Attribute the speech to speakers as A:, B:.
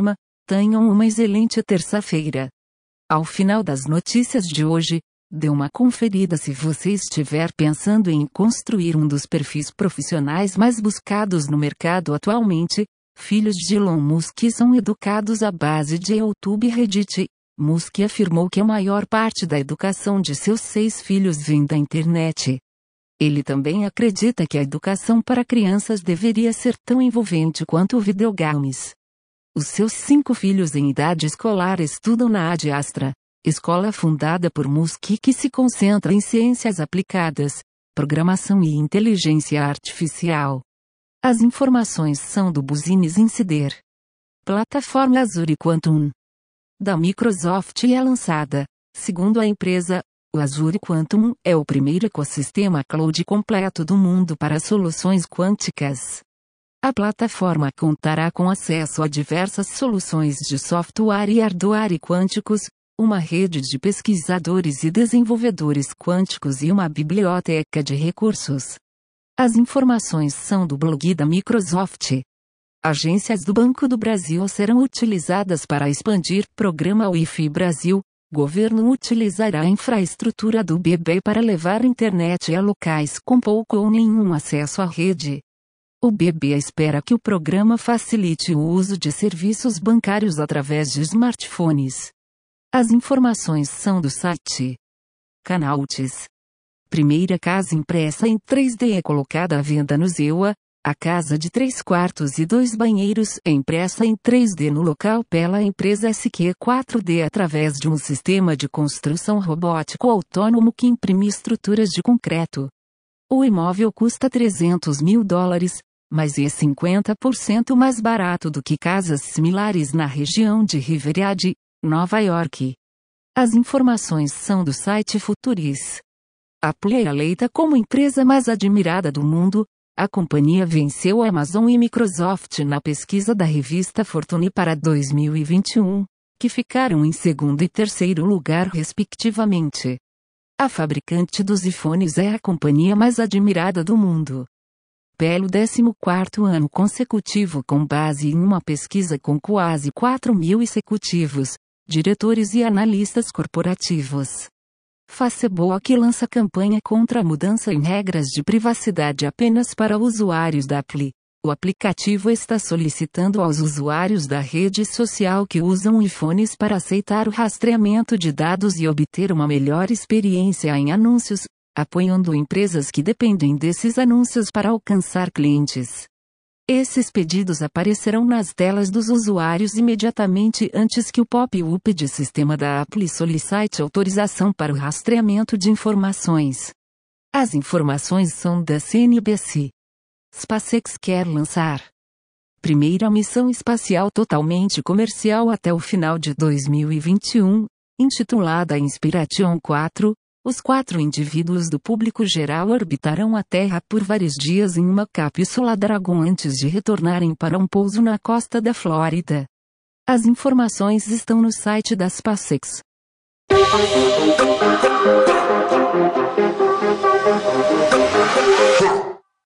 A: turma, tenham uma excelente terça-feira. Ao final das notícias de hoje, dê uma conferida se você estiver pensando em construir um dos perfis profissionais mais buscados no mercado atualmente. Filhos de Elon Musk são educados à base de YouTube e Reddit. Musk afirmou que a maior parte da educação de seus seis filhos vem da internet. Ele também acredita que a educação para crianças deveria ser tão envolvente quanto videogames. Os seus cinco filhos em idade escolar estudam na Ad Astra, escola fundada por Musk que se concentra em ciências aplicadas, programação e inteligência artificial. As informações são do Business Insider. Plataforma Azure Quantum da Microsoft é lançada, segundo a empresa, o Azure Quantum é o primeiro ecossistema cloud completo do mundo para soluções quânticas. A plataforma contará com acesso a diversas soluções de software e hardware quânticos, uma rede de pesquisadores e desenvolvedores quânticos e uma biblioteca de recursos. As informações são do blog da Microsoft. Agências do Banco do Brasil serão utilizadas para expandir programa Wi-Fi Brasil, Governo utilizará a infraestrutura do BB para levar internet a locais com pouco ou nenhum acesso à rede. O BB espera que o programa facilite o uso de serviços bancários através de smartphones. As informações são do site Canaltes. Primeira casa impressa em 3D é colocada à venda no Zewa, a casa de três quartos e dois banheiros é impressa em 3D no local pela empresa SQ4D através de um sistema de construção robótico autônomo que imprime estruturas de concreto. O imóvel custa 300 mil dólares, mas é 50% mais barato do que casas similares na região de Riverhead, Nova York. As informações são do site Futuris. Apple é eleita como empresa mais admirada do mundo, a companhia venceu a Amazon e Microsoft na pesquisa da revista Fortune para 2021, que ficaram em segundo e terceiro lugar respectivamente. A fabricante dos iPhones é a companhia mais admirada do mundo. Pelo 14º ano consecutivo com base em uma pesquisa com quase 4 mil executivos, diretores e analistas corporativos. Facebook lança campanha contra a mudança em regras de privacidade apenas para usuários da Apple. O aplicativo está solicitando aos usuários da rede social que usam iPhones para aceitar o rastreamento de dados e obter uma melhor experiência em anúncios, apoiando empresas que dependem desses anúncios para alcançar clientes. Esses pedidos aparecerão nas telas dos usuários imediatamente antes que o pop-up de sistema da Apple solicite autorização para o rastreamento de informações. As informações são da CNBC. SpaceX quer lançar primeira missão espacial totalmente comercial até o final de 2021, intitulada Inspiration 4, os quatro indivíduos do público geral orbitarão a Terra por vários dias em uma cápsula Dragon antes de retornarem para um pouso na costa da Flórida. As informações estão no site da SpaceX.